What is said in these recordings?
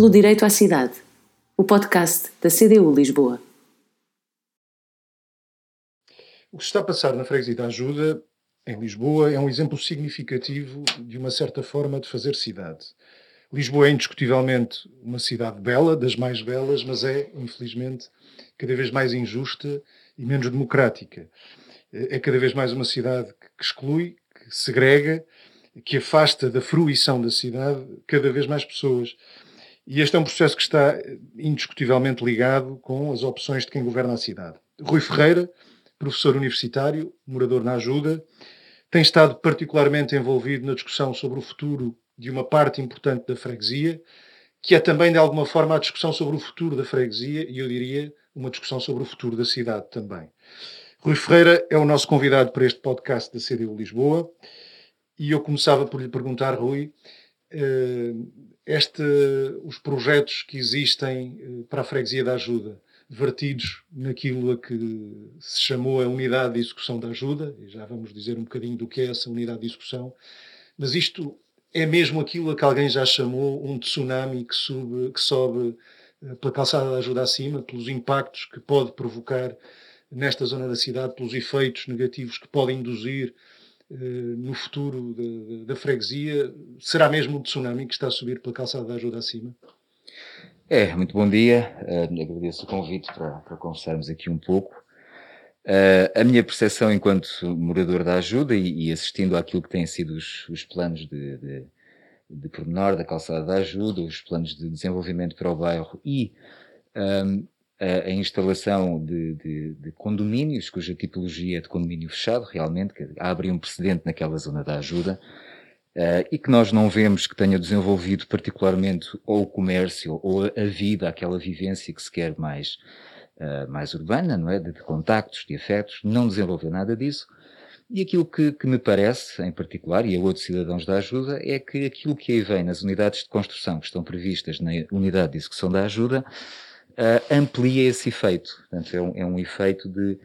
Pelo Direito à Cidade, o podcast da CDU Lisboa. O que se está a passar na Freguesia da Ajuda, em Lisboa, é um exemplo significativo de uma certa forma de fazer cidade. Lisboa é indiscutivelmente uma cidade bela, das mais belas, mas é, infelizmente, cada vez mais injusta e menos democrática. É cada vez mais uma cidade que exclui, que segrega, que afasta da fruição da cidade cada vez mais pessoas. E este é um processo que está indiscutivelmente ligado com as opções de quem governa a cidade. Rui Ferreira, professor universitário, morador na Ajuda, tem estado particularmente envolvido na discussão sobre o futuro de uma parte importante da freguesia, que é também, de alguma forma, a discussão sobre o futuro da freguesia e, eu diria, uma discussão sobre o futuro da cidade também. Rui Ferreira é o nosso convidado para este podcast da CDU Lisboa e eu começava por lhe perguntar, Rui, eh, este, os projetos que existem eh, para a freguesia da ajuda, vertidos naquilo a que se chamou a unidade de execução da ajuda, e já vamos dizer um bocadinho do que é essa unidade de execução, mas isto é mesmo aquilo a que alguém já chamou um tsunami que, que sobe eh, pela calçada da ajuda acima, pelos impactos que pode provocar nesta zona da cidade, pelos efeitos negativos que pode induzir no futuro da, freguesia? Será mesmo o tsunami que está a subir pela calçada da ajuda acima? É, muito bom dia. Uh, agradeço o convite para, para conversarmos aqui um pouco. Uh, a minha percepção enquanto morador da ajuda e, e assistindo àquilo que têm sido os, os planos de, de, de pormenor da calçada da ajuda, os planos de desenvolvimento para o bairro e um, a, instalação de, de, de, condomínios, cuja tipologia é de condomínio fechado, realmente, que abre um precedente naquela zona da ajuda, uh, e que nós não vemos que tenha desenvolvido particularmente ou o comércio ou a vida, aquela vivência que se quer mais, uh, mais urbana, não é? De, de, contactos, de afetos, não desenvolveu nada disso. E aquilo que, que, me parece, em particular, e a outros cidadãos da ajuda, é que aquilo que aí vem nas unidades de construção que estão previstas na unidade de execução da ajuda, uh, amplia esse efeito. Portanto, é um, é um, efeito de,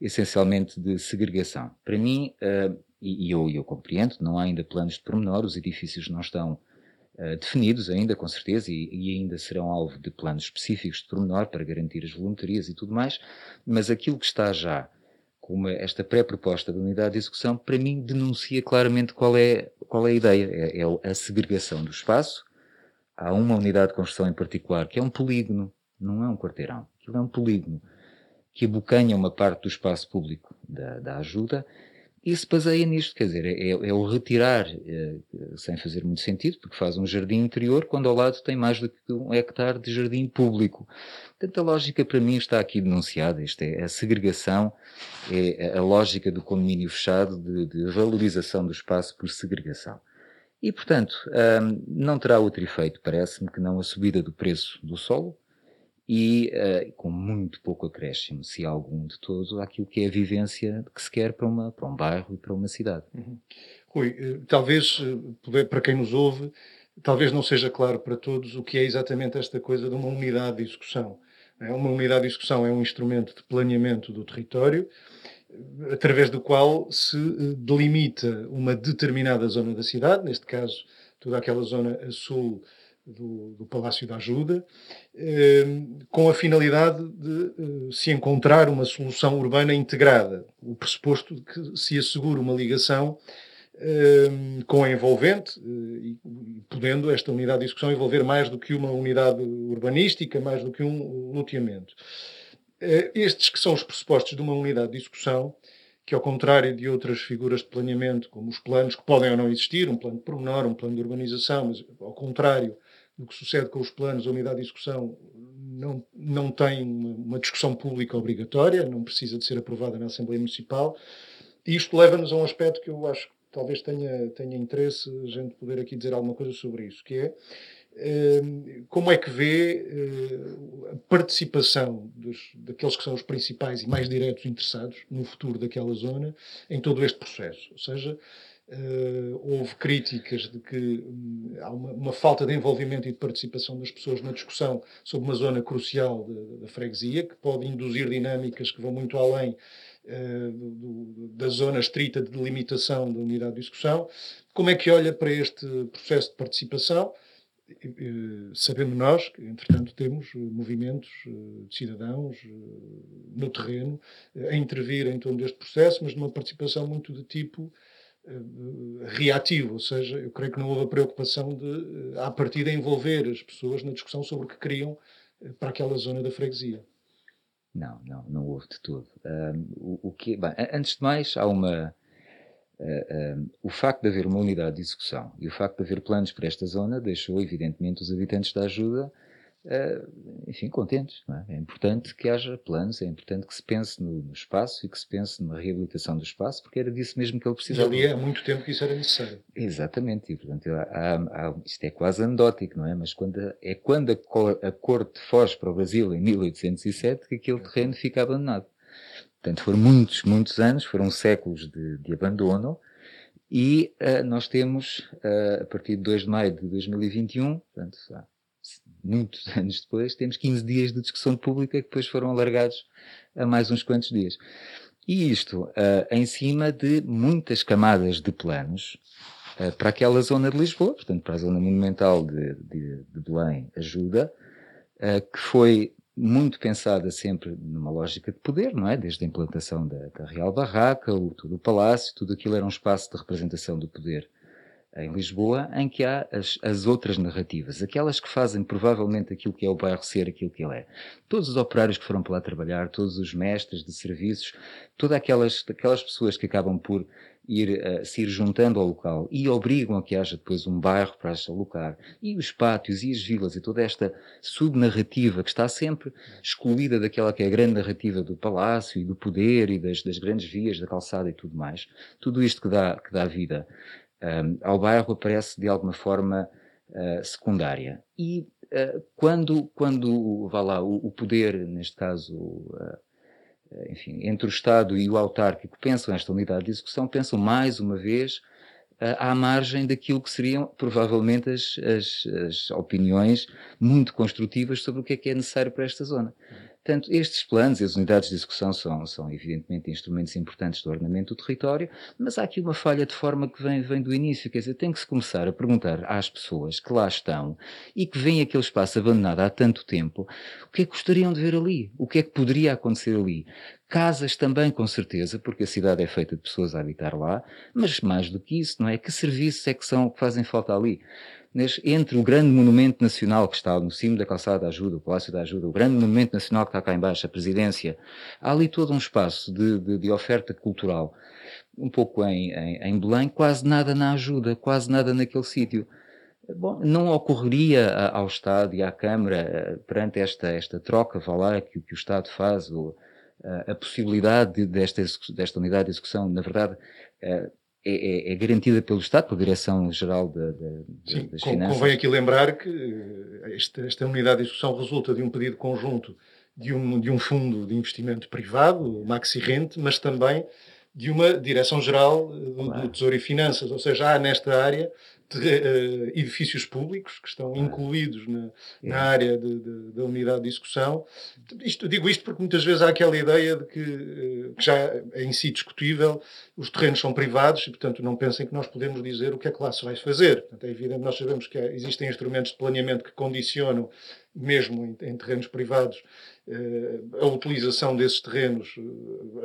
essencialmente, de segregação. Para mim, uh, e, eu, eu, compreendo, não há ainda planos de pormenor, os edifícios não estão uh, definidos ainda, com certeza, e, e, ainda serão alvo de planos específicos de pormenor para garantir as voluntarias e tudo mais, mas aquilo que está já como esta pré-proposta da unidade de execução, para mim denuncia claramente qual é, qual é a ideia. É, é a segregação do espaço. Há uma unidade de construção em particular, que é um polígono, não é um quarteirão, aquilo é um polígono que abocanha uma parte do espaço público da, da ajuda e se baseia nisto, quer dizer, é, é o retirar, é, sem fazer muito sentido, porque faz um jardim interior quando ao lado tem mais do que um hectare de jardim público. Portanto, a lógica para mim está aqui denunciada, isto é a segregação, é a lógica do condomínio fechado de, de valorização do espaço por segregação. E, portanto, hum, não terá outro efeito, parece-me, que não a subida do preço do solo, e uh, com muito pouco acréscimo, se algum de todo, àquilo que é a vivência que se quer para, uma, para um bairro e para uma cidade. Uhum. Rui, eh, talvez, eh, para quem nos ouve, talvez não seja claro para todos o que é exatamente esta coisa de uma unidade de execução. É, uma unidade de execução é um instrumento de planeamento do território, através do qual se delimita uma determinada zona da cidade, neste caso toda aquela zona a sul do, do Palácio da Ajuda, eh, com a finalidade de eh, se encontrar uma solução urbana integrada, o pressuposto de que se assegure uma ligação eh, com a envolvente, e podendo esta unidade de execução envolver mais do que uma unidade urbanística, mais do que um loteamento. Estes que são os pressupostos de uma unidade de execução, que ao contrário de outras figuras de planeamento, como os planos que podem ou não existir, um plano de pormenor, um plano de urbanização, mas ao contrário do que sucede com os planos, a unidade de execução não, não tem uma, discussão pública obrigatória, não precisa de ser aprovada na Assembleia Municipal. E isto leva-nos a um aspecto que eu acho que talvez tenha, tenha interesse a gente poder aqui dizer alguma coisa sobre isso, que é ehm, como é que vê eh, a participação dos, daqueles que são os principais e mais diretos interessados no futuro daquela zona em todo este processo? Ou seja, Uh, houve críticas de que um, há uma, uma, falta de envolvimento e de participação das pessoas na discussão sobre uma zona crucial da freguesia, que pode induzir dinâmicas que vão muito além uh, do, da zona estrita de delimitação da unidade de discussão. Como é que olha para este processo de participação? sabendo nós que, entretanto, temos movimentos de cidadãos no terreno a intervir em torno deste processo, mas numa participação muito de tipo reativo, ou seja, eu creio que não houve a preocupação de, à partida, envolver as pessoas na discussão sobre o que queriam para aquela zona da freguesia. Não, não, não houve de tudo. o, o, que, bem, antes de mais, há uma. Uh, uh, o facto de haver uma unidade de execução e o facto de haver planos para esta zona deixou, evidentemente, os habitantes da ajuda uh, enfim, contentes. É? é? importante que haja planos, é importante que se pense no, no, espaço e que se pense na reabilitação do espaço, porque era disso mesmo que ele precisava. E ali há muito tempo que isso era necessário. Exatamente, e portanto há, há, isto é quase anedótico, não é? Mas quando, é quando a, cor, a corte foge para o Brasil em 1807 que aquele terreno fica abandonado. Portanto, foram muitos, muitos anos, foram séculos de, de abandono, e uh, nós temos, uh, a partir de 2 de maio de 2021, portanto, muitos anos depois, temos 15 dias de discussão pública que depois foram alargados a mais uns quantos dias. E isto uh, em cima de muitas camadas de planos uh, para aquela zona de Lisboa, portanto, para a zona monumental de, de, de Belém, ajuda, uh, que foi muito pensada sempre numa lógica de poder, não é? Desde a implantação da, da Real Barraca, o, todo o palácio, tudo aquilo era um espaço de representação do poder em Lisboa, em que há as, as, outras narrativas, aquelas que fazem provavelmente aquilo que é o bairro ser aquilo que ele é. Todos os operários que foram para lá trabalhar, todos os mestres de serviços, todas aquelas, aquelas pessoas que acabam por ir, uh, se ir juntando ao local e obrigam a que haja depois um bairro para se alocar, e os pátios e as vilas e toda esta subnarrativa que está sempre excluída daquela que é a grande narrativa do palácio e do poder e das, das grandes vias da calçada e tudo mais, tudo isto que dá, que dá vida ao bairro aparece de alguma forma uh, secundária. E uh, quando, quando vá lá, o, o poder, neste caso, uh, enfim, entre o Estado e o autárquico pensam esta unidade de execução, pensam mais uma vez à margem daquilo que seriam provavelmente as, as, as, opiniões muito construtivas sobre o que é que é necessário para esta zona. Portanto, estes planos e as unidades de execução são, são evidentemente instrumentos importantes do ordenamento do território, mas há aqui uma falha de forma que vem, vem do início, quer dizer, tem que se começar a perguntar às pessoas que lá estão e que veem aquele espaço abandonado há tanto tempo, o que é que gostariam de ver ali? O que é que poderia acontecer ali? Casas também, com certeza, porque a cidade é feita de pessoas a habitar lá, mas mais do que isso, não é? Que serviços é que são que fazem falta ali? Entre o grande monumento nacional que está no cimo da calçada da ajuda, o Palácio da Ajuda, o grande monumento nacional que está cá embaixo, a presidência, há ali todo um espaço de, de, de oferta cultural. Um pouco em, em, em Belém, quase nada na ajuda, quase nada naquele sítio. Bom, não ocorreria ao Estado e à Câmara, eh, perante esta, esta troca, vá lá, que, que o Estado faz, ou, eh, a possibilidade desta, desta unidade de execução, na verdade, eh, é, é, é, garantida pelo Estado, pela Direção-Geral de, de, Sim, das Finanças. Convém aqui lembrar que eh, esta, esta, unidade de execução resulta de um pedido conjunto de um, de um fundo de investimento privado, o Maxi Rente, mas também de uma Direção-Geral eh, do, claro. do Tesouro e Finanças, ou seja, há nesta área edifícios públicos que estão incluídos na, na área de, de, da unidade de execução. Isto, digo isto porque muitas vezes há aquela ideia de que, uh, que já é em si discutível, os terrenos são privados e, portanto, não pensem que nós podemos dizer o que é que lá se vai fazer. Portanto, é evidente, nós sabemos que existem instrumentos de planeamento que condicionam, mesmo em, em terrenos privados, eh, a utilização desses terrenos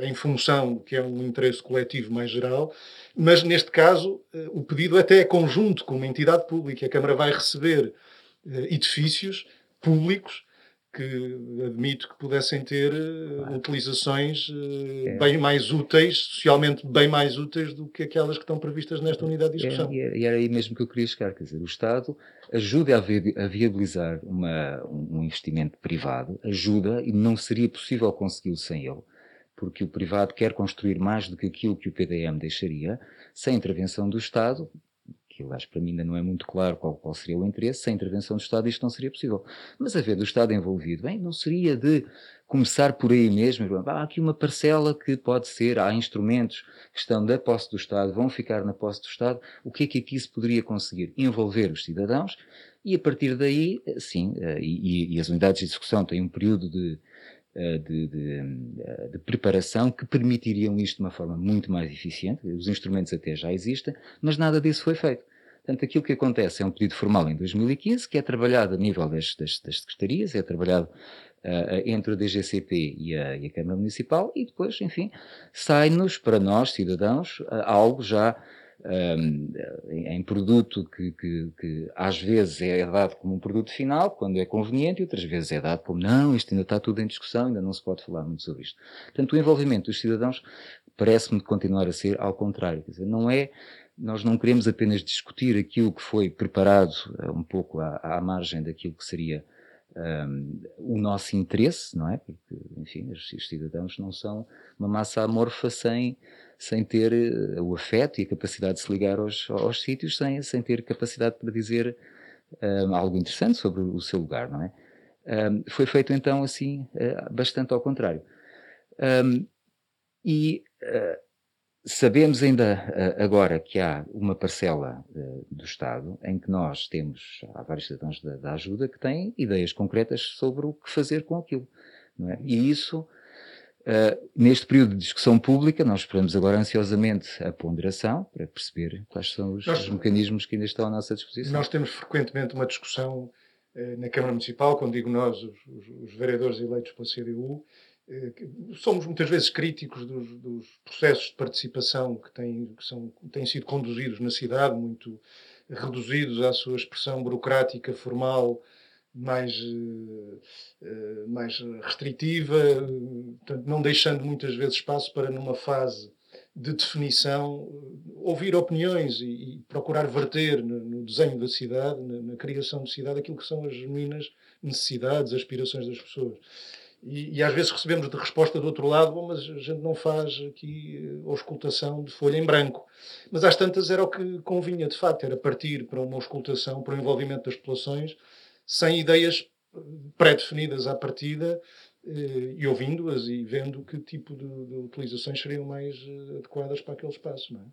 em função do que é um interesse coletivo mais geral, mas neste caso o pedido até é conjunto com uma entidade pública. A Câmara vai receber edifícios públicos que admito que pudessem ter uh, utilizações uh, é. bem mais úteis, socialmente bem mais úteis do que aquelas que estão previstas nesta unidade de discussão. É, e era aí mesmo que eu queria chegar, quer dizer, o Estado ajuda a viabilizar uma, um investimento privado, ajuda e não seria possível consegui-lo sem ele, porque o privado quer construir mais do que aquilo que o PDM deixaria, sem intervenção do Estado, que acho para mim ainda não é muito claro qual, qual, seria o interesse, sem intervenção do Estado isto não seria possível. Mas haver do Estado envolvido, bem, não seria de começar por aí mesmo, há aqui uma parcela que pode ser, há instrumentos que estão da posse do Estado, vão ficar na posse do Estado, o que é que aqui se poderia conseguir? Envolver os cidadãos e a partir daí, sim, eh, e, e as unidades de execução têm um período de, eh, de, de, eh, de, preparação que permitiriam isto de uma forma muito mais eficiente. Os instrumentos até já existem, mas nada disso foi feito. Portanto, aquilo que acontece é um pedido formal em 2015, que é trabalhado a nível das, das, das secretarias, é trabalhado uh, entre a DGCP e a, e a, Câmara Municipal, e depois, enfim, sai-nos para nós, cidadãos, algo já um, em produto que, que, que, às vezes é dado como um produto final, quando é conveniente, e outras vezes é dado como não, isto ainda está tudo em discussão, ainda não se pode falar muito sobre isto. Portanto, o envolvimento dos cidadãos parece-me continuar a ser ao contrário. Quer dizer, não é, nós não queremos apenas discutir aquilo que foi preparado uh, um pouco à, à margem daquilo que seria um, o nosso interesse, não é? Porque, enfim, os cidadãos não são uma massa amorfa sem sem ter uh, o afeto e a capacidade de se ligar aos, aos sítios, sem, sem ter capacidade para dizer uh, algo interessante sobre o seu lugar, não é? Um, foi feito então assim, uh, bastante ao contrário. Um, e sabemos ainda agora que há uma parcela do Estado em que nós temos, há vários cidadãos da, da ajuda que têm ideias concretas sobre o que fazer com aquilo. É? E isso Uh, neste período de discussão pública, nós esperamos agora ansiosamente a ponderação para perceber quais são os, nós, os mecanismos que ainda estão à nossa disposição. Nós temos frequentemente uma discussão uh, na Câmara Municipal, quando digo nós, os, os, os vereadores eleitos pela CDU, uh, somos muitas vezes críticos dos, dos, processos de participação que têm, que são, têm sido conduzidos na cidade, muito reduzidos à sua expressão burocrática, formal, mais, eh, eh, mais restritiva, não deixando muitas vezes espaço para, numa fase de definição, ouvir opiniões e, e procurar verter no, no, desenho da cidade, na, na, criação de cidade, aquilo que são as genuínas necessidades, aspirações das pessoas. E, e, às vezes recebemos de resposta do outro lado, bom, mas a gente não faz aqui a auscultação de folha em branco. Mas às tantas era o que convinha, de facto, era partir para uma auscultação, para o envolvimento das populações, sem ideias pré-definidas à partida eh, e ouvindo-as e vendo que tipo de, de, utilizações seriam mais eh, adequadas para aquele espaço, não é?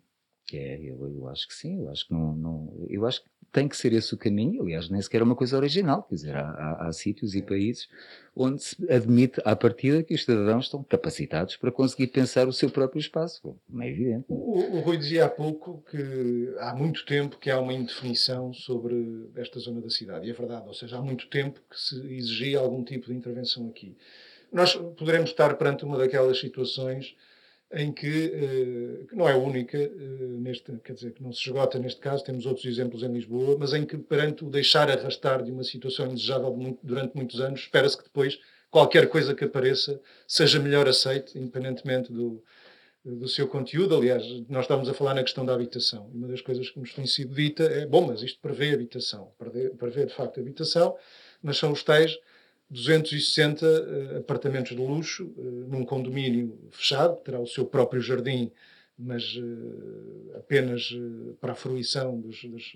É, eu, eu acho que sim, eu acho que não, não, eu acho que tem que ser esse o caminho, aliás, nem sequer é uma coisa original, quer dizer, há, há, há sítios e países onde se admite à partida que os cidadãos estão capacitados para conseguir pensar o seu próprio espaço, como é evidente. O, o Rui dizia há pouco que há muito tempo que há uma indefinição sobre esta zona da cidade, e é verdade, ou seja, há muito tempo que se exigia algum tipo de intervenção aqui. Nós poderemos estar perante uma daquelas situações em que, eh, que não é única, eh, neste, quer dizer, que não se esgota neste caso, temos outros exemplos em Lisboa, mas em que, perante o deixar arrastar de uma situação indesejável durante muitos anos, espera-se que depois qualquer coisa que apareça seja melhor aceite, independentemente do, do seu conteúdo. Aliás, nós estamos a falar na questão da habitação. Uma das coisas que nos tem sido dita é: bom, mas isto prevê habitação, prevê, prevê de facto habitação, mas são os tais 260 uh, apartamentos de luxo uh, num condomínio fechado, terá o seu próprio jardim, mas uh, apenas para a fruição dos, das,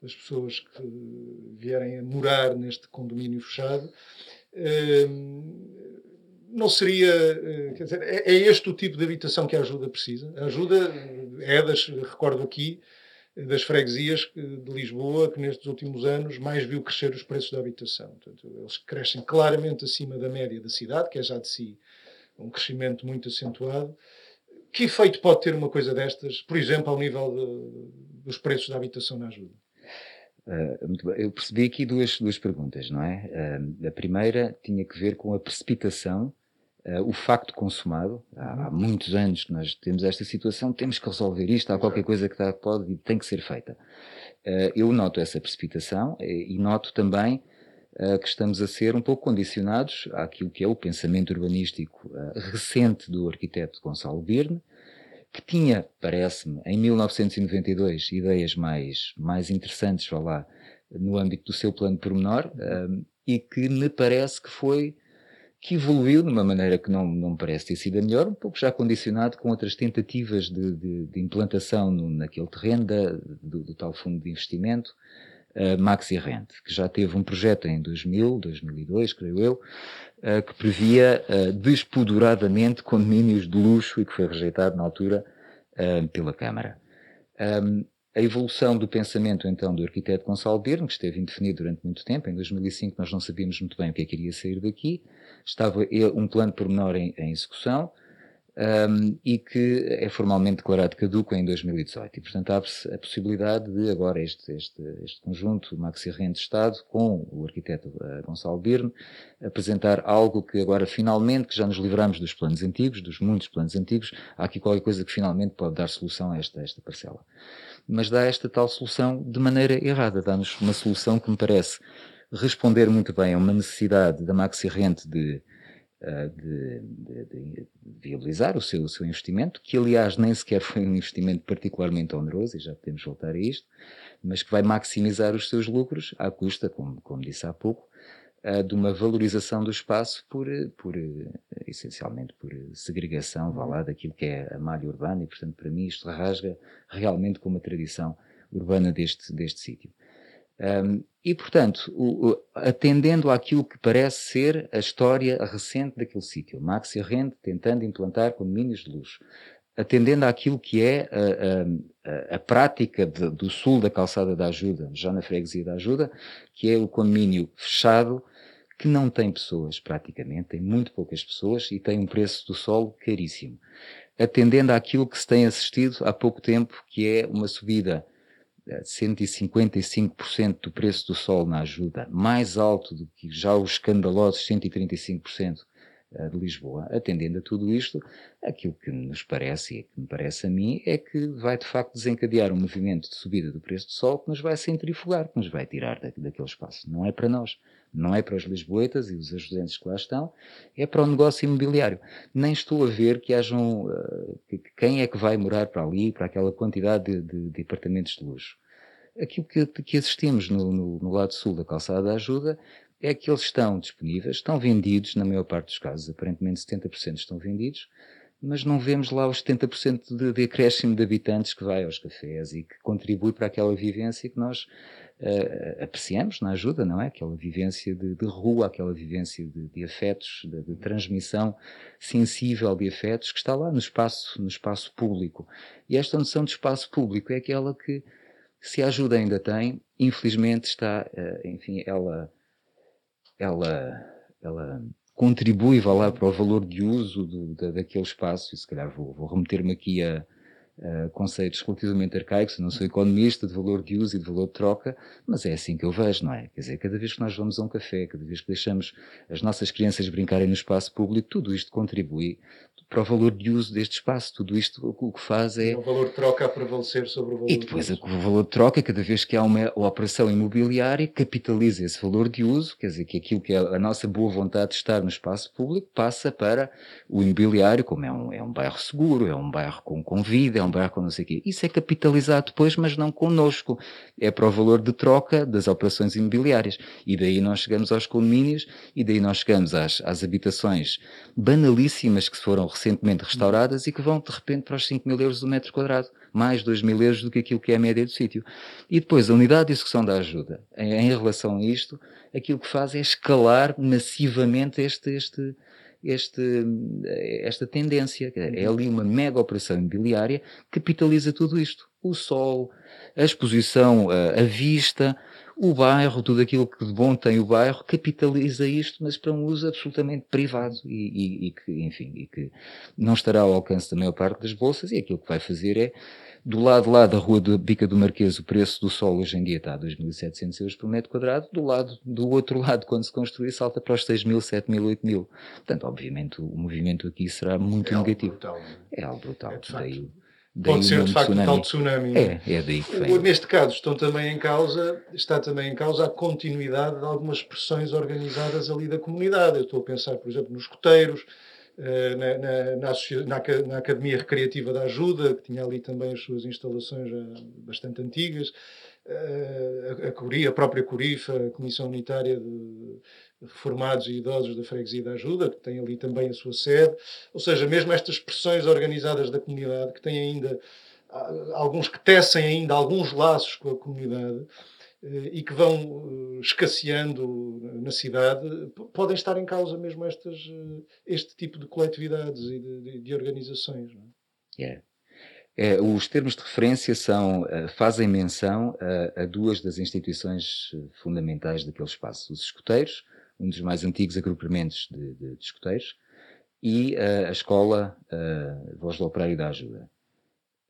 das, pessoas que vierem a morar neste condomínio fechado. não seria, quer dizer, é, é, este o tipo de habitação que a ajuda precisa. A ajuda é das, recordo aqui, das freguesias de Lisboa, que nestes últimos anos mais viu crescer os preços da habitação. Portanto, eles crescem claramente acima da média da cidade, que é já de si um crescimento muito acentuado. Que efeito pode ter uma coisa destas, por exemplo, ao nível de, dos preços da habitação na ajuda? Uh, eu percebi aqui duas, duas perguntas, não é? Uh, a primeira tinha que ver com a precipitação Uh, o facto consumado, há, há, muitos anos que nós temos esta situação, temos que resolver isto, há qualquer coisa que está, pode e tem que ser feita. Uh, eu noto essa precipitação e, eh, e noto também uh, que estamos a ser um pouco condicionados àquilo que é o pensamento urbanístico recente do arquiteto Gonçalo Birne, que tinha, parece-me, em 1992, ideias mais, mais interessantes, vá lá, no âmbito do seu plano pormenor, e que me parece que foi que evoluiu de uma maneira que não, não parece ter sido a melhor, um pouco já condicionado com outras tentativas de, de, de implantação no, naquele terreno da, do, do, tal fundo de investimento, uh, Maxi Rent, que já teve um projeto em 2000, 2002, creio eu, uh, que previa uh, condomínios de luxo e que foi rejeitado na altura uh, pela Câmara. Um, a evolução do pensamento, então, do arquiteto Gonçalo Birne, que esteve indefinido durante muito tempo, em 2005 nós não sabíamos muito bem o que é que iria sair daqui, estava um plano pormenor em, em execução, um, e que é formalmente declarado caduco em 2018. E, portanto, abre-se a possibilidade de agora este, este, este conjunto Maxi Rente Estado, com o arquiteto uh, Gonçalo Birne, apresentar algo que agora finalmente, que já nos livramos dos planos antigos, dos muitos planos antigos, há aqui qualquer coisa que finalmente pode dar solução a esta, a esta parcela. Mas dá esta tal solução de maneira errada, dá-nos uma solução que me parece responder muito bem a uma necessidade da Maxi Rente de eh, de, de, de, viabilizar o seu, o seu investimento, que aliás nem sequer foi um investimento particularmente oneroso, e já podemos voltar a isto, mas que vai maximizar os seus lucros à custa, como, como disse há pouco, uh, de uma valorização do espaço por, por uh, essencialmente por segregação, vá lá, daquilo que é a malha urbana, e portanto para mim isto rasga realmente com uma tradição urbana deste, deste sítio. Um, e, portanto, o, o, atendendo àquilo que parece ser a história recente daquele sítio, Maxi Rente tentando implantar condomínios de luxo, atendendo àquilo que é a, a, a prática de, do sul da calçada da ajuda, já na freguesia da ajuda, que é o condomínio fechado, que não tem pessoas praticamente, tem muito poucas pessoas e tem um preço do solo caríssimo. Atendendo àquilo que se tem assistido há pouco tempo, que é uma subida 155% do preço do sol na ajuda, mais alto do que já os escandalosos 135% eh, de Lisboa. Atendendo a tudo isto, aquilo que nos parece, e que me parece a mim, é que vai de facto desencadear um movimento de subida do preço do sol que nos vai centrifugar, que nos vai tirar daquele espaço. Não é para nós, não é para os lisboetas e os ajudantes que lá estão, é para o negócio imobiliário. Nem estou a ver que hajam. Uh, que, quem é que vai morar para ali, para aquela quantidade de, de, de apartamentos de luxo? Aquilo que, que assistimos no, no, no lado sul da calçada da ajuda é que eles estão disponíveis, estão vendidos, na maior parte dos casos, aparentemente 70% estão vendidos, mas não vemos lá os 70% de, de acréscimo de habitantes que vai aos cafés e que contribui para aquela vivência que nós uh, apreciamos na ajuda, não é? Aquela vivência de, de rua, aquela vivência de, de afetos, de, transmissão sensível de afetos que está lá no espaço, no espaço público. E esta noção de espaço público é aquela que, se a ajuda ainda tem, infelizmente está, uh, enfim, ela, ela, ela contribui, vá lá, para o valor de uso do, da, daquele espaço, e se calhar vou, vou remeter-me aqui a, uh, conceitos relativamente arcaicos, eu não sou economista de valor de uso e de valor de troca, mas é assim que eu vejo, não é? Quer dizer, cada vez que nós vamos a um café, cada vez que deixamos as nossas crianças brincarem no espaço público, tudo isto contribui para o valor de uso deste espaço. Tudo isto o que faz é. O valor de troca a prevalecer sobre o valor E depois de uso. o valor de troca, cada vez que há uma operação imobiliária, capitaliza esse valor de uso, quer dizer, que aquilo que é a nossa boa vontade de estar no espaço público passa para o imobiliário, como é um, é um bairro seguro, é um bairro com, com vida, é um bairro com não sei o quê. Isso é capitalizado depois, mas não connosco. É para o valor de troca das operações imobiliárias. E daí nós chegamos aos condomínios e daí nós chegamos às, às habitações banalíssimas que se foram recentemente restauradas e que vão de repente para os 5 mil euros do metro quadrado, mais 2 mil euros do que aquilo que é a média do sítio. E depois a unidade de execução da ajuda, em, relação a isto, aquilo que faz é escalar massivamente este, este, este, esta tendência. É ali uma mega operação imobiliária que capitaliza tudo isto. O sol, a exposição, a vista, o bairro, tudo aquilo que de bom tem o bairro, capitaliza isto, mas para um uso absolutamente privado e, e, e, que, enfim, e que não estará ao alcance da maior parte das bolsas e aquilo que vai fazer é, do lado lá da rua do Bica do Marquês, o preço do solo hoje em dia está a 2.700 euros por metro quadrado, do lado, do outro lado, quando se construir, salta para os 6.000, 7.000, 8.000. Portanto, obviamente, o movimento aqui será muito é negativo. Algo brutal, é? é algo brutal. É, Pode ser de facto um tal tsunami. É, é daí que vem. Neste caso estão também em causa, está também em causa a continuidade de algumas expressões organizadas ali da comunidade. Eu estou a pensar, por exemplo, nos coteiros, eh, na, na, na, na, Academia Recreativa da Ajuda, que tinha ali também as suas instalações já bastante antigas, eh, a, a, a própria Curifa, a Comissão Unitária de reformados e idosos da Freguesia da Ajuda, que tem ali também a sua sede, ou seja, mesmo estas expressões organizadas da comunidade, que têm ainda alguns que tecem ainda alguns laços com a comunidade eh, e que vão eh, escasseando na cidade, podem estar em causa mesmo estas, eh, este tipo de coletividades e de, de, organizações. É? Yeah. É, os termos de referência são, fazem menção a, duas das instituições fundamentais daquele espaço: os escuteiros, um dos mais antigos agrupamentos de, de, de escuteiros, e uh, a escola uh, Voz do Operário da Ajuda.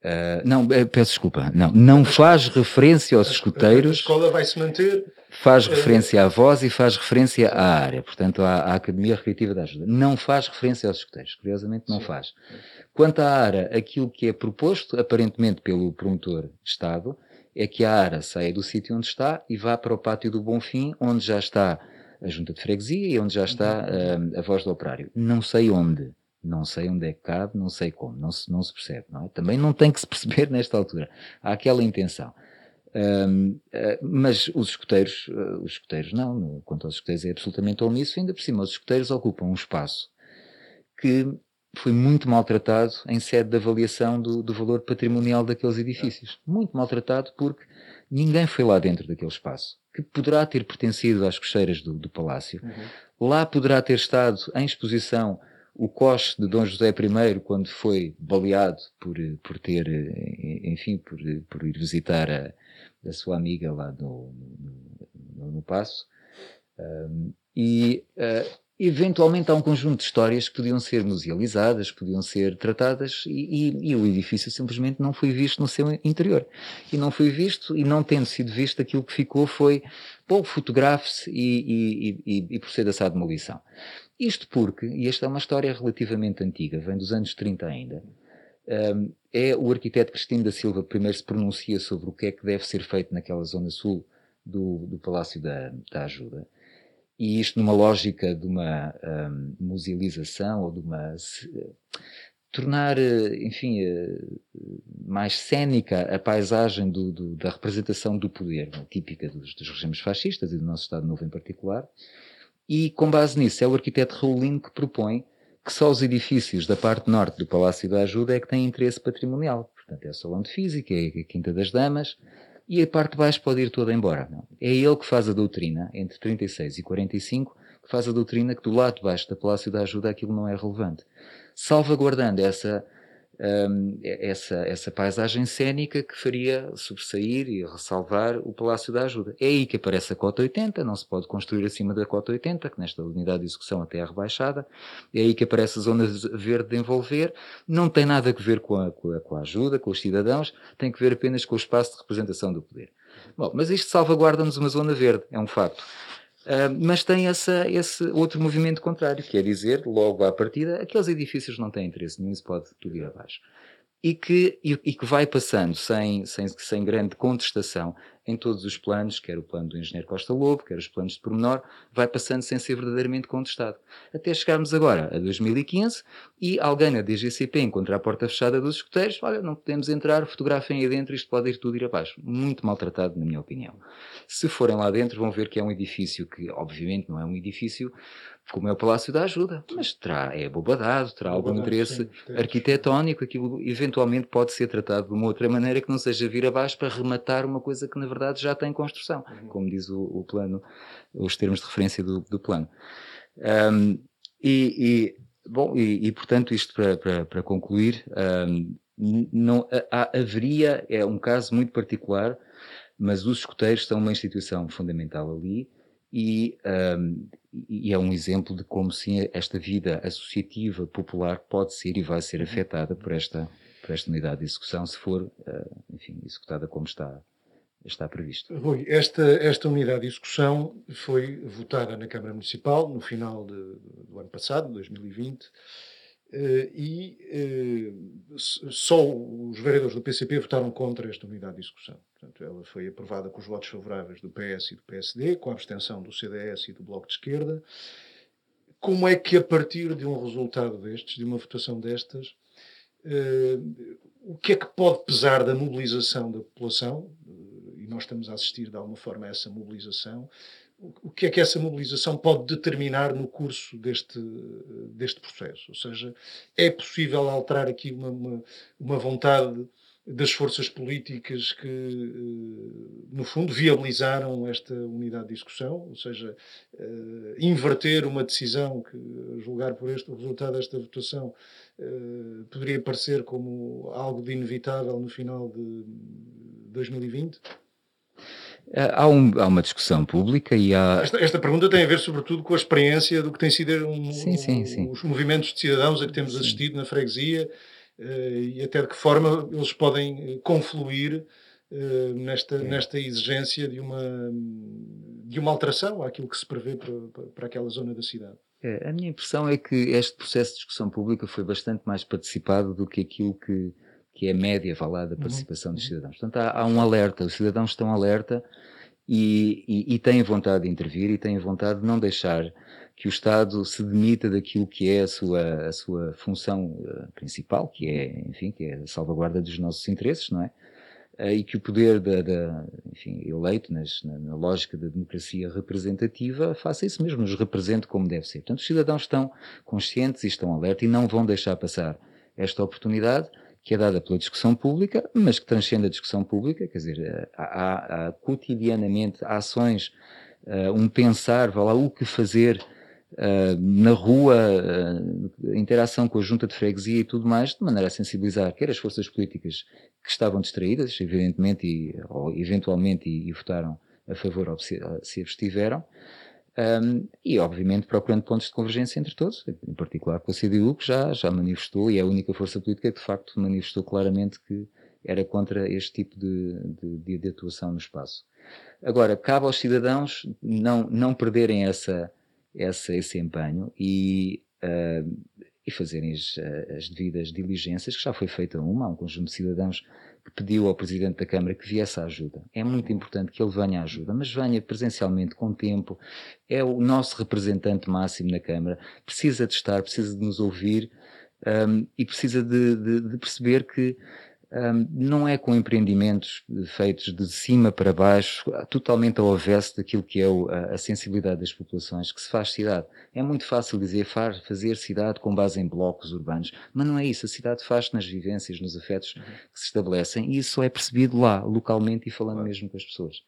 Uh, não, peço desculpa, não, não faz referência aos escuteiros. A escola vai se manter. Faz referência à voz e faz referência à área, portanto, à, à, Academia Recreativa da Ajuda. Não faz referência aos escuteiros, curiosamente não Sim. faz. Quanto à ARA, aquilo que é proposto, aparentemente pelo promotor Estado, é que a ARA saia do sítio onde está e vá para o pátio do Bonfim, onde já está a junta de freguesia e onde já está uh, a voz do operário. Não sei onde. Não sei onde é que cabe, não sei como, não se, não se percebe. Não é? Também não tem que se perceber nesta altura. Há aquela intenção. Um, uh, eh, mas os escuteiros, uh, os escuteiros não, quanto aos escuteiros é absolutamente omisso, ainda por cima os escuteiros ocupam um espaço que foi muito maltratado em sede de avaliação do, do valor patrimonial daqueles edifícios. Muito maltratado porque ninguém foi lá dentro daquele espaço que poderá ter pertencido às cocheiras do, do palácio. Uhum. Lá poderá ter estado em exposição o coche de Dom José I quando foi baleado por, por ter, enfim, por, por ir visitar a, a sua amiga lá no, no, no Passo. Um, e uh, Eventualmente há um conjunto de histórias que podiam ser musealizadas, podiam ser tratadas e, e, e, o edifício simplesmente não foi visto no seu interior. E não foi visto, e não tendo sido visto, aquilo que ficou foi, bom, fotografe-se e, e, e proceda-se à demolição. Isto porque, e esta é uma história relativamente antiga, vem dos anos 30 ainda, um, é o arquiteto Cristino da Silva que primeiro se pronuncia sobre o que é que deve ser feito naquela zona sul do, do Palácio da, da Ajuda e isto numa lógica de uma um, musealização ou de uma tornar, enfim, eh, mais cénica a paisagem do, do, da representação do poder, né, típica dos, dos, regimes fascistas e do nosso Estado Novo em particular. E com base nisso, é o arquiteto Raulino que propõe que só os edifícios da parte norte do Palácio da Ajuda é que têm interesse patrimonial. Portanto, é o Salão de Física, é a Quinta das Damas, e a parte de baixo pode ir toda embora. Não. É ele que faz a doutrina, entre 36 e 45, que faz a doutrina que do lado de baixo da Palácio da Ajuda aquilo não é relevante. Salvaguardando essa um, essa, essa paisagem cénica que faria sobressair e ressalvar o Palácio da Ajuda. É aí que aparece a cota 80, não se pode construir acima da cota 80, que nesta unidade de execução até é rebaixada. É aí que aparece a zona verde de envolver. Não tem nada a ver com a, com a, com a ajuda, com os cidadãos, tem que ver apenas com o espaço de representação do poder. Bom, mas isto salvaguarda-nos uma zona verde, é um facto. Uh, mas tem essa, esse outro movimento contrário, quer dizer, logo à partida, aqueles edifícios não têm interesse nenhum, isso pode tudo ir abaixo e que, e, e, que vai passando sem, sem, sem grande contestação em todos os planos, quer o plano do engenheiro Costa Lobo, quer os planos de pormenor, vai passando sem ser verdadeiramente contestado. Até chegarmos agora a 2015 e alguém na DGCP encontra a porta fechada dos escuteiros, olha, não podemos entrar, fotografem aí dentro, isto pode ir tudo ir abaixo. Muito maltratado, na minha opinião. Se forem lá dentro, vão ver que é um edifício que, obviamente, não é um edifício como é o Palácio da Ajuda, mas terá, é bobadado, terá algum interesse sim, arquitetónico, aquilo eventualmente pode ser tratado de uma outra maneira que não seja vir abaixo para rematar uma coisa que na verdade já tem construção, uhum. como diz o, o, plano, os termos de referência do, do plano. Um, e, e, bom, e, e, portanto isto para, para, para concluir, um, não, há, haveria, é um caso muito particular, mas os escuteiros são uma instituição fundamental ali, e, um, e, é um exemplo de como sim esta vida associativa popular pode ser e vai ser uhum. afetada por esta, por esta unidade de execução se for, uh, enfim, executada como está, está previsto. Rui, esta, esta unidade de execução foi votada na Câmara Municipal no final de, do ano passado, 2020, Uh, e uh, só os vereadores do PCP votaram contra esta unidade de discussão. Portanto, ela foi aprovada com os votos favoráveis do PS e do PSD, com a abstenção do CDS e do Bloco de Esquerda. Como é que, a partir de um resultado destes, de uma votação destas, uh, o que é que pode pesar da mobilização da população? e nós estamos a assistir, de alguma forma, a essa mobilização o que é que essa mobilização pode determinar no curso deste, deste processo? Ou seja, é possível alterar aqui uma, uma, uma vontade das forças políticas que, eh, no fundo, viabilizaram esta unidade de discussão, ou seja, uh, inverter uma decisão que, julgar por este o resultado desta votação, uh, poderia parecer como algo de inevitável no final de 2020? Há, um, há, uma discussão pública e há. Esta, esta, pergunta tem a ver, sobretudo, com a experiência do que tem sido um, sim, sim, sim. os movimentos de cidadãos a que temos assistido na freguesia e até de que forma eles podem eh, confluir uh, nesta, nesta exigência de uma, de uma alteração àquilo que se prevê para, para aquela zona da cidade. É, a minha impressão é que este processo de discussão pública foi bastante mais participado do que aquilo que que é a média lá, da uhum, participação uhum. dos cidadãos. Portanto, há, há, um alerta, os cidadãos estão alerta e, e, e, têm vontade de intervir e têm vontade de não deixar que o Estado se demita daquilo que é a sua, a sua função uh, principal, que é, enfim, que é a salvaguarda dos nossos interesses, não é? Uh, e que o poder da, da enfim, eleito nas, na, na, lógica da democracia representativa faça isso mesmo, nos represente como deve ser. Portanto, os cidadãos estão conscientes e estão alerta e não vão deixar passar esta oportunidade que é dada pela discussão pública, mas que transcende a discussão pública, quer dizer, eh, há, há, há cotidianamente ações, uh, um pensar, vá lá, o que fazer uh, na rua, uh, interação com a junta de freguesia e tudo mais, de maneira a sensibilizar quer as forças políticas que estavam distraídas, evidentemente, e, ou eventualmente, e, e votaram a favor ou se, se abstiveram, um, e, obviamente, procurando pontos de convergência entre todos, em particular com a CDU, que já, já manifestou, e é a única força política que, de facto, manifestou claramente que era contra este tipo de, de, de atuação no espaço. Agora, cabe aos cidadãos não, não perderem essa, essa, esse empenho e, uh, e fazerem as, as devidas diligências, que já foi feita uma, há um conjunto de cidadãos que pediu ao Presidente da Câmara que viesse a ajuda. É muito importante que ele venha à ajuda, mas venha presencialmente, com tempo. É o nosso representante máximo na Câmara. Precisa de estar, precisa de nos ouvir um, e precisa de, de, de perceber que um, não é com empreendimentos feitos de cima para baixo, totalmente ao avesso daquilo que é o, a, a, sensibilidade das populações, que se faz cidade. É muito fácil dizer faz, fazer cidade com base em blocos urbanos, mas não é isso. A cidade faz nas vivências, nos afetos uhum. que se estabelecem e isso é percebido lá, localmente e falando mesmo com as pessoas.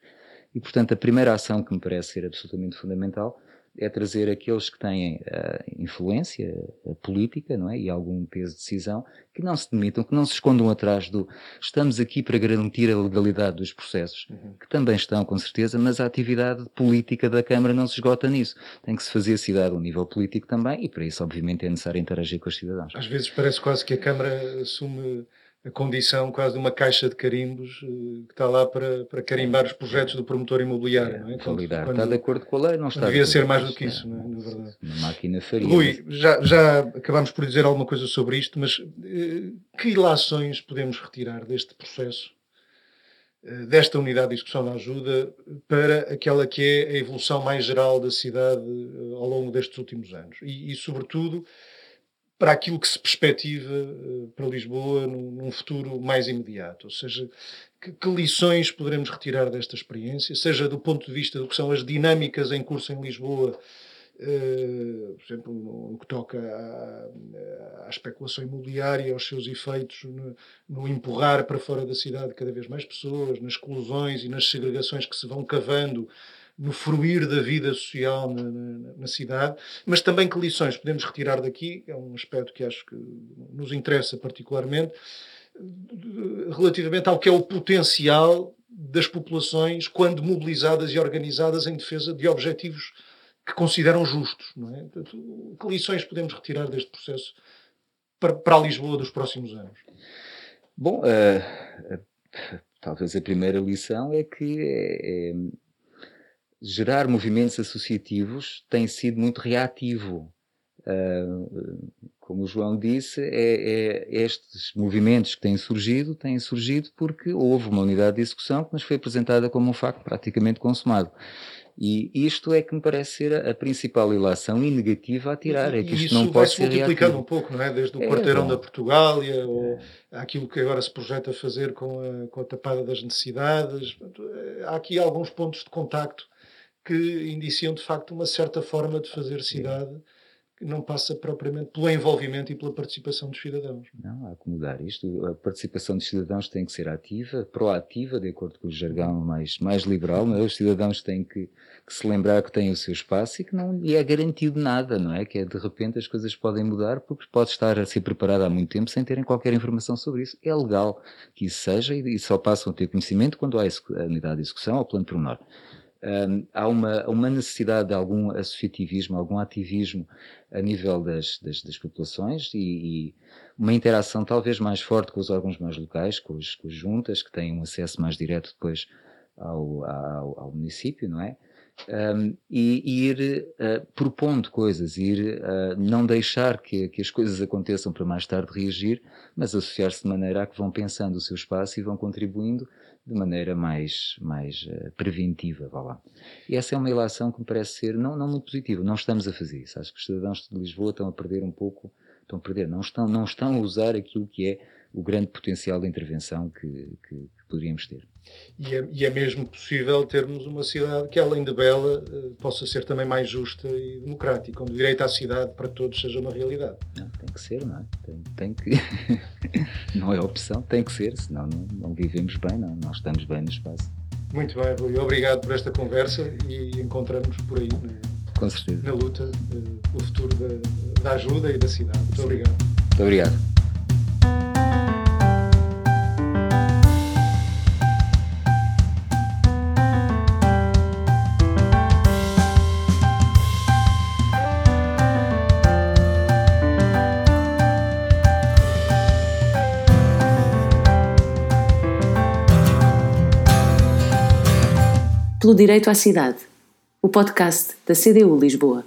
E, portanto, a primeira ação que me parece ser absolutamente fundamental é trazer aqueles que têm uh, influência uh, política não é? e algum peso de decisão, que não se demitam, que não se escondam atrás do estamos aqui para garantir a legalidade dos processos, uhum. que também estão, com certeza, mas a atividade política da Câmara não se esgota nisso. Tem que se fazer cidade a nível político também, e para isso, obviamente, é necessário interagir com os cidadãos. Às vezes parece quase que a Câmara assume a condição quase de uma caixa de carimbos uh, que está lá para, para carimbar os projetos do promotor imobiliário. É, não é? Quando, quando, está de acordo com a lei, não está. Devia ser mais do que isso, não é? na verdade. Uma máquina faria. Rui, já, já acabámos por dizer alguma coisa sobre isto, mas uh, que ilações podemos retirar deste processo, uh, desta unidade de discussão da ajuda, para aquela que é a evolução mais geral da cidade ao longo destes últimos anos? E, e sobretudo, para aquilo que se perspectiva eh, para Lisboa num, futuro mais imediato. Ou seja, que, que, lições poderemos retirar desta experiência, seja do ponto de vista do que são as dinâmicas em curso em Lisboa, uh, por exemplo, no que toca à, à, especulação imobiliária, aos seus efeitos no, no, empurrar para fora da cidade cada vez mais pessoas, nas exclusões e nas segregações que se vão cavando no fruir da vida social na, na, na, cidade, mas também que lições podemos retirar daqui, é um aspecto que acho que nos interessa particularmente, relativamente ao que é o potencial das populações quando mobilizadas e organizadas em defesa de objetivos que consideram justos. Não é? que lições podemos retirar deste processo para, para a Lisboa dos próximos anos? Bom, uh, talvez a primeira lição é que é, é gerar movimentos associativos tem sido muito reativo. Uh, como o João disse, é, é, estes movimentos que têm surgido, têm surgido porque houve uma unidade de execução que nos foi apresentada como um facto praticamente consumado. E isto é que me parece ser a, a principal ilação e negativa a tirar. É que isto isso não pode ser multiplicando reativo. um pouco, não é? Desde o é, quarteirão bom. da Portugália, ou é. aquilo que agora se projeta fazer com a, com a tapada das necessidades. Há aqui alguns pontos de contacto que indiciam de facto uma certa forma de fazer cidade não passa propriamente pelo envolvimento e pela participação dos cidadãos. Não, há que mudar isto. A participação dos cidadãos tem que ser ativa, proativa, de acordo com o jargão mais, mais liberal. Não é? Os cidadãos têm que, que, se lembrar que têm o seu espaço e que não lhe é garantido nada, não é? Que é de repente as coisas podem mudar porque pode estar a ser preparado há muito tempo sem terem qualquer informação sobre isso. É legal que isso seja e, e só passam a ter conhecimento quando há a unidade de execução ou plano pormenor um, há uma, uma, necessidade de algum associativismo, algum ativismo a nível das, das, das populações e, e, uma interação talvez mais forte com os órgãos mais locais, com, com as juntas, que têm um acesso mais direto depois ao, ao, ao município, não é? Um, e, e, ir uh, propondo coisas, ir uh, não deixar que, que, as coisas aconteçam para mais tarde reagir, mas associar-se de maneira a que vão pensando o seu espaço e vão contribuindo de maneira mais, mais uh, preventiva, vá lá. E essa é uma ilação que me parece ser não, não muito positiva. Não estamos a fazer isso. Acho que os cidadãos de Lisboa estão a perder um pouco, estão a perder, não estão, não estão a usar aquilo que é o grande potencial de intervenção que, que, que poderíamos ter. E é, e é, mesmo possível termos uma cidade que, além de bela, uh, possa ser também mais justa e democrática, onde o direito à cidade para todos seja uma realidade. Não, tem que ser, não é? Tem, tem que. não é opção, tem que ser, senão não, não vivemos bem, não, não estamos bem no espaço. Muito bem, Rui. Obrigado por esta conversa e encontramos por aí, né, Com certeza. na luta, uh, o futuro da, da ajuda e da cidade. Muito Sim. obrigado. Muito obrigado. Pelo direito à cidade, o podcast da CDU Lisboa.